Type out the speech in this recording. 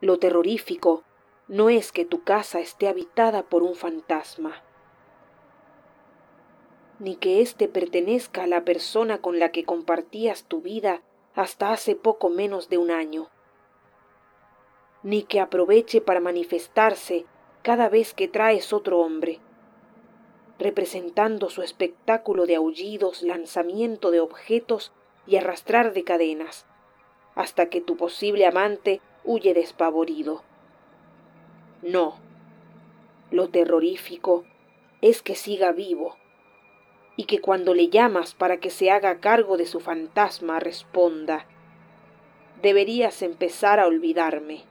Lo terrorífico no es que tu casa esté habitada por un fantasma, ni que éste pertenezca a la persona con la que compartías tu vida hasta hace poco menos de un año, ni que aproveche para manifestarse cada vez que traes otro hombre, representando su espectáculo de aullidos, lanzamiento de objetos y arrastrar de cadenas, hasta que tu posible amante huye despavorido. No, lo terrorífico es que siga vivo y que cuando le llamas para que se haga cargo de su fantasma responda, deberías empezar a olvidarme.